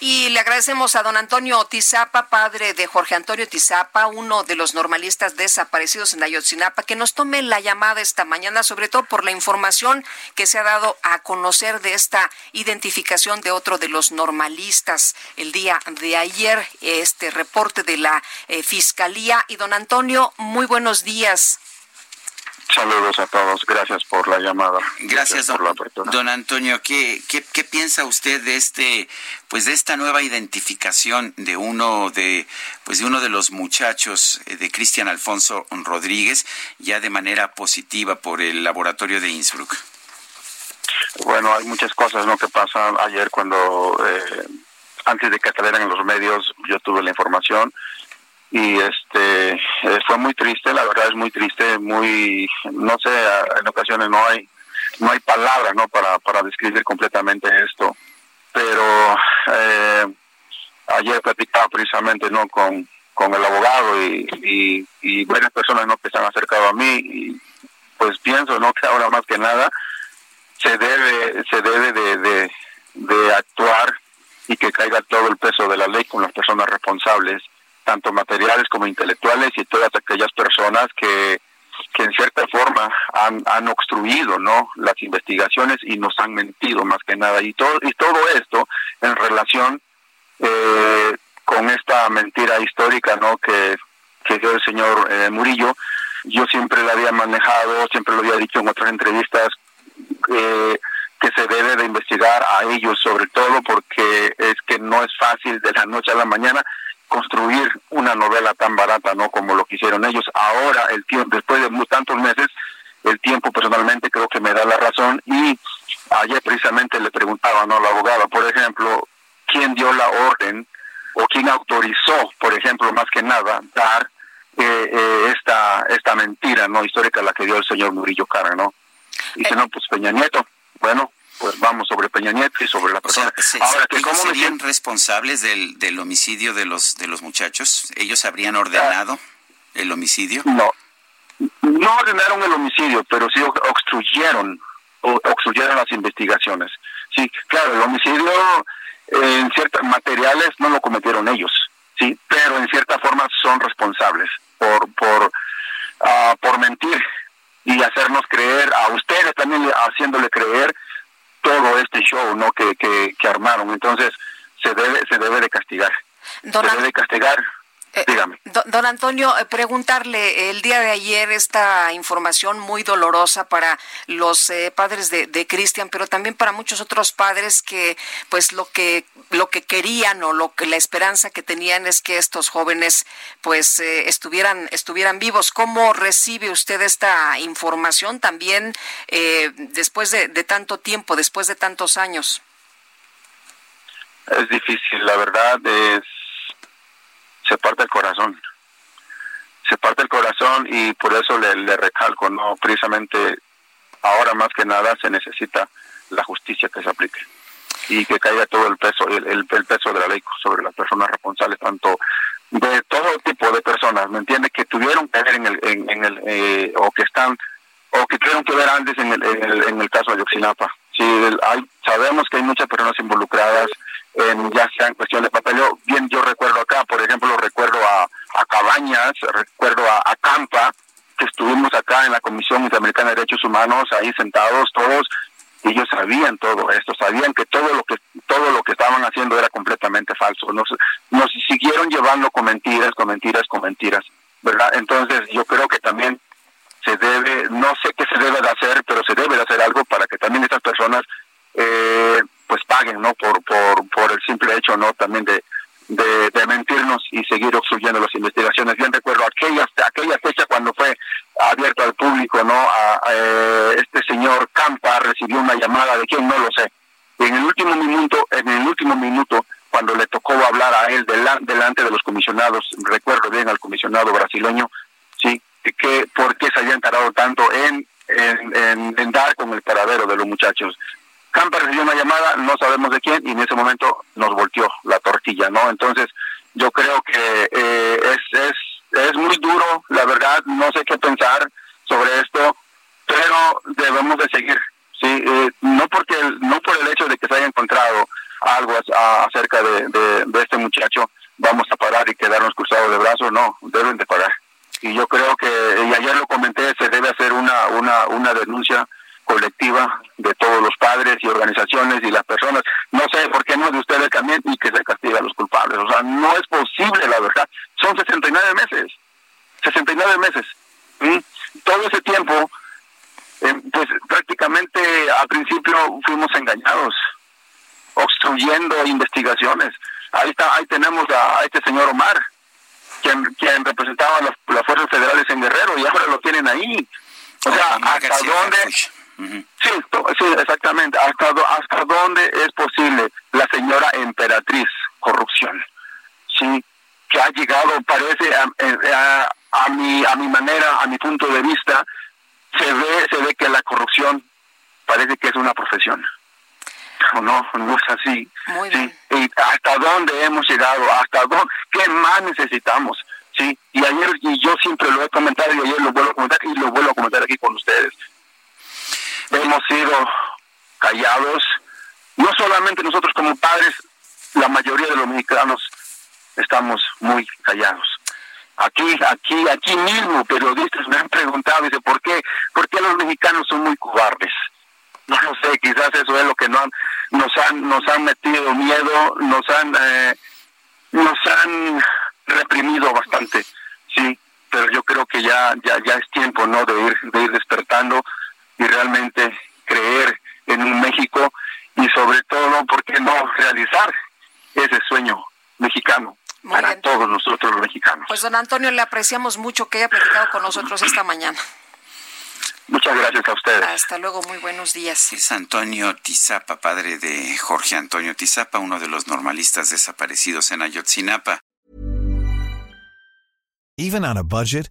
Y le agradecemos a don Antonio Tizapa, padre de Jorge Antonio Tizapa, uno de los normalistas desaparecidos en Ayotzinapa, que nos tome la llamada esta mañana, sobre todo por la información que se ha dado a conocer de esta identificación de otro de los normalistas el día de ayer, este reporte de la eh, Fiscalía. Y don Antonio, muy buenos días. Saludos a todos, gracias por la llamada. Gracias, don, don, Antonio. ¿qué, ¿qué, qué, piensa usted de este, pues de esta nueva identificación de uno de, pues de uno de los muchachos eh, de Cristian Alfonso Rodríguez, ya de manera positiva por el laboratorio de Innsbruck? Bueno, hay muchas cosas ¿no? que pasan ayer cuando eh, antes de que salieran en los medios yo tuve la información y este eh, fue muy triste la verdad es muy triste muy no sé en ocasiones no hay no hay palabras no para para describir completamente esto. Pero eh, ayer platicaba precisamente no con con el abogado y, y, varias personas no que se han acercado a mí y pues pienso no que ahora más que nada se debe se debe de, de, de actuar y que caiga todo el peso de la ley con las personas responsables tanto materiales como intelectuales y todas aquellas personas que, que en cierta forma han, han obstruido no las investigaciones y nos han mentido más que nada. Y todo y todo esto en relación eh, con esta mentira histórica no que, que dio el señor eh, Murillo. Yo siempre la había manejado siempre lo había dicho en otras entrevistas eh, que se debe de investigar a ellos sobre todo porque es que no es fácil de la noche a la mañana construir una novela tan barata, ¿no? Como lo que hicieron ellos. Ahora, el tiempo, después de tantos meses, el tiempo personalmente creo que me da la razón y ayer precisamente le preguntaba, ¿no? La abogada, por ejemplo, ¿quién dio la orden o quién autorizó, por ejemplo, más que nada, dar eh, eh, esta esta mentira, ¿no? Histórica la que dio el señor Murillo Cara, ¿no? Dice, no, pues Peña Nieto. Bueno, pues vamos sobre Peña Nieto y sobre la persona. Ahora, que ¿cómo serían responsables del, del homicidio de los de los muchachos? ¿Ellos habrían ordenado el homicidio? No, no ordenaron el homicidio, pero sí obstruyeron, obstruyeron las investigaciones. Sí, claro, el homicidio en ciertos materiales no lo cometieron ellos, sí, pero en cierta forma son responsables por por uh, por mentir y hacernos creer a ustedes también haciéndole creer todo este show no que, que, que armaron. Entonces se debe se debe de castigar. Se debe de castigar Dígame. Don, Antonio, eh, preguntarle, el día de ayer esta información muy dolorosa para los eh, padres de, de Cristian, pero también para muchos otros padres que, pues, lo que lo que querían o lo que la esperanza que tenían es que estos jóvenes, pues, estuvieran estuvieran vivos. ¿Cómo recibe usted esta información también después de, de tanto tiempo, después de tantos años? Es difícil, la verdad es se parte el corazón. Se parte el corazón y por eso le, recalco, no precisamente ahora más que nada se necesita la justicia que se aplique y que caiga todo el peso el, el, peso de la ley sobre las personas responsables tanto de todo tipo de personas me entiende que tuvieron que ver en el en, el eh, o que están o que tuvieron que ver antes en el en el, caso de Oxinapa sí hay sabemos que hay muchas personas involucradas en ya sea en cuestión de papeleo. Bien, yo recuerdo acá, por ejemplo, recuerdo a, a Recuerdo a, a Campa, que estuvimos acá en la Comisión Interamericana de Derechos Humanos, ahí sentados todos, ellos sabían todo esto, sabían que todo lo que todo lo que estaban haciendo era completamente falso. Nos, nos siguieron llevando con mentiras, con mentiras, con mentiras, ¿verdad? Entonces yo creo que también se debe, no sé qué se debe de hacer, pero se debe de hacer algo para que también estas personas eh, pues paguen, ¿no? Por, por, por el simple hecho, ¿no? También de, de, mentirnos y seguir obstruyendo las investigaciones. Bien recuerdo aquella, aquella fecha cuando fue abierto al público, ¿no? A, eh, este señor Campa recibió una llamada de quién no lo sé, En el último minuto, en el último minuto, cuando le tocó hablar a él delante de los comisionados, recuerdo bien al comisionado brasileño, sí, que por qué se habían tardado tanto en, dar con el paradero de los muchachos. Campa recibió una llamada, no sabemos de quién, y en ese momento nos volteó la tortilla, ¿no? Entonces, yo creo que eh, es, es, es muy duro, la verdad, no sé qué pensar sobre esto, pero debemos de seguir, sí, eh, no porque no por el hecho de que se haya encontrado algo acerca de, de, este muchacho, vamos a parar y quedarnos cruzados de brazos, no, deben de parar. Y yo creo que, y ayer lo comenté, se debe hacer una, una, una denuncia colectiva de todos los padres y organizaciones y las personas. No sé por qué no de ustedes también y que se castiga los culpables. O sea, no es posible, la verdad. Son 69 meses. 69 meses. Todo ese tiempo, eh, pues prácticamente al principio fuimos engañados obstruyendo investigaciones. Ahí está, ahí tenemos a, este señor Omar, quien, quien representaba las, las, fuerzas federales en Guerrero y ahora lo tienen ahí. O sea, hasta dónde sí, sí, exactamente, hasta hasta dónde es posible la señora emperatriz corrupción. Sí, que ha llegado parece a, a, mi a mi manera, a mi punto de vista, se ve se ve que la corrupción parece que es una profesión no, no es así. ¿sí? Y hasta dónde hemos llegado, hasta dónde, qué más necesitamos. Ayer, y yo siempre lo he comentado y ayer lo vuelvo a comentar y lo vuelvo a comentar aquí con ustedes. Hemos sido callados, no solamente nosotros como padres, la mayoría de los mexicanos estamos muy callados. Aquí, aquí, aquí mismo periodistas me han preguntado, dice, ¿por qué? ¿Por qué los mexicanos son muy cobardes? no lo sé, quizás eso es lo que no nos han nos han metido miedo, nos han eh, nos han reprimido bastante, sí, pero yo creo que ya ya ya es tiempo, ¿no? De ir de ir despertando y realmente creer en un México y sobre todo, ¿por qué no realizar ese sueño mexicano? para todos nosotros los mexicanos. Pues don Antonio, le apreciamos mucho que haya platicado con nosotros esta mañana. Muchas gracias a ustedes. Hasta luego, muy buenos días. Es Antonio Tizapa, padre de Jorge Antonio Tizapa, uno de los normalistas desaparecidos en Ayotzinapa. Even on a budget,